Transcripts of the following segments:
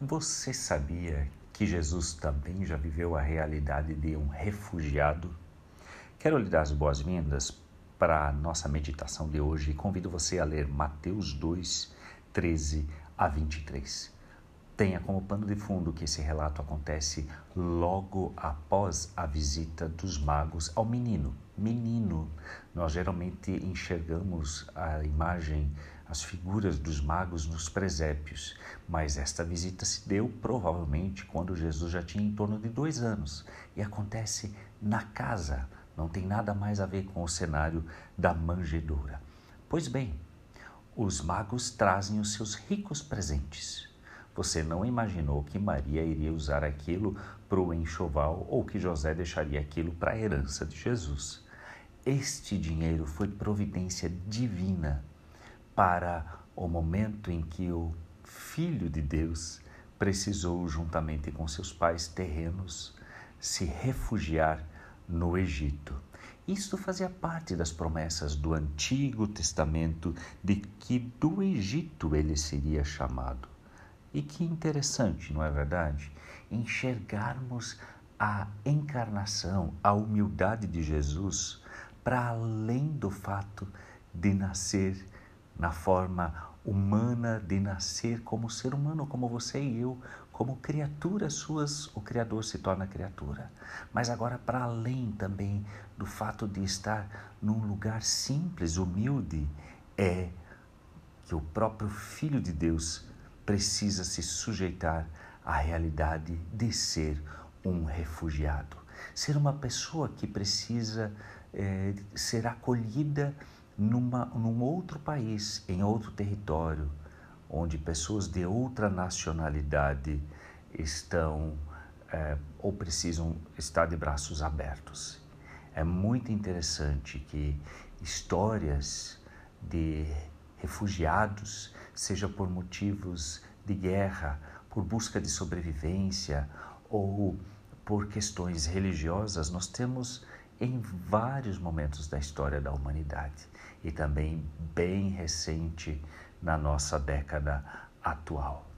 Você sabia que Jesus também já viveu a realidade de um refugiado? Quero lhe dar as boas-vindas para a nossa meditação de hoje e convido você a ler Mateus 2, 13 a 23. Tenha como pano de fundo que esse relato acontece logo após a visita dos magos ao menino. Menino, nós geralmente enxergamos a imagem, as figuras dos magos nos presépios, mas esta visita se deu provavelmente quando Jesus já tinha em torno de dois anos e acontece na casa, não tem nada mais a ver com o cenário da manjedoura. Pois bem, os magos trazem os seus ricos presentes você não imaginou que Maria iria usar aquilo para o enxoval ou que José deixaria aquilo para a herança de Jesus. Este dinheiro foi providência divina para o momento em que o Filho de Deus precisou, juntamente com seus pais terrenos, se refugiar no Egito. Isto fazia parte das promessas do Antigo Testamento de que do Egito ele seria chamado. E que interessante, não é verdade? Enxergarmos a encarnação, a humildade de Jesus para além do fato de nascer na forma humana, de nascer como ser humano, como você e eu, como criaturas suas, o Criador se torna criatura. Mas agora, para além também do fato de estar num lugar simples, humilde, é que o próprio Filho de Deus precisa se sujeitar à realidade de ser um refugiado, ser uma pessoa que precisa é, ser acolhida numa, num outro país, em outro território, onde pessoas de outra nacionalidade estão é, ou precisam estar de braços abertos. É muito interessante que histórias de refugiados, seja por motivos de guerra, por busca de sobrevivência ou por questões religiosas, nós temos em vários momentos da história da humanidade e também bem recente na nossa década atual.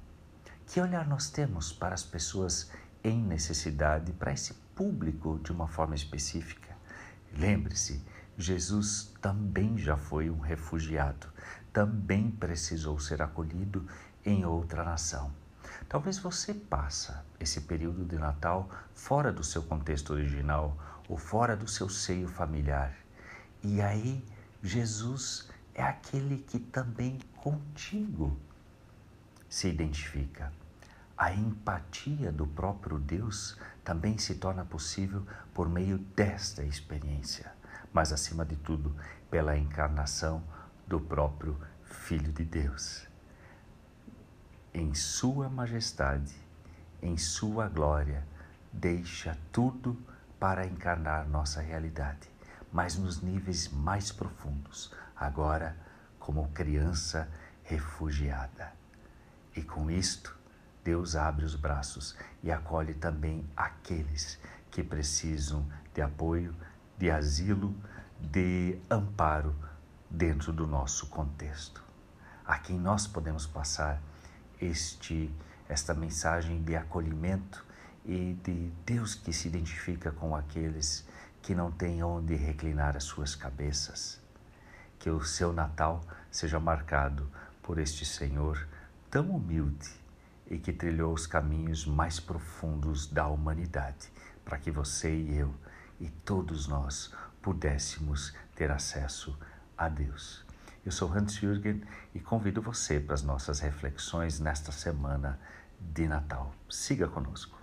Que olhar nós temos para as pessoas em necessidade, para esse público de uma forma específica? Lembre-se, Jesus também já foi um refugiado, também precisou ser acolhido em outra nação. Talvez você passa esse período de Natal fora do seu contexto original ou fora do seu seio familiar. E aí Jesus é aquele que também contigo se identifica. A empatia do próprio Deus também se torna possível por meio desta experiência mas acima de tudo pela encarnação do próprio Filho de Deus. Em Sua majestade, em Sua glória, deixa tudo para encarnar nossa realidade, mas nos níveis mais profundos, agora como criança refugiada. E com isto, Deus abre os braços e acolhe também aqueles que precisam de apoio, de asilo, de amparo dentro do nosso contexto. A quem nós podemos passar este esta mensagem de acolhimento e de Deus que se identifica com aqueles que não têm onde reclinar as suas cabeças. Que o seu Natal seja marcado por este Senhor tão humilde e que trilhou os caminhos mais profundos da humanidade, para que você e eu e todos nós pudéssemos ter acesso a Deus. Eu sou Hans Jürgen e convido você para as nossas reflexões nesta semana de Natal. Siga conosco.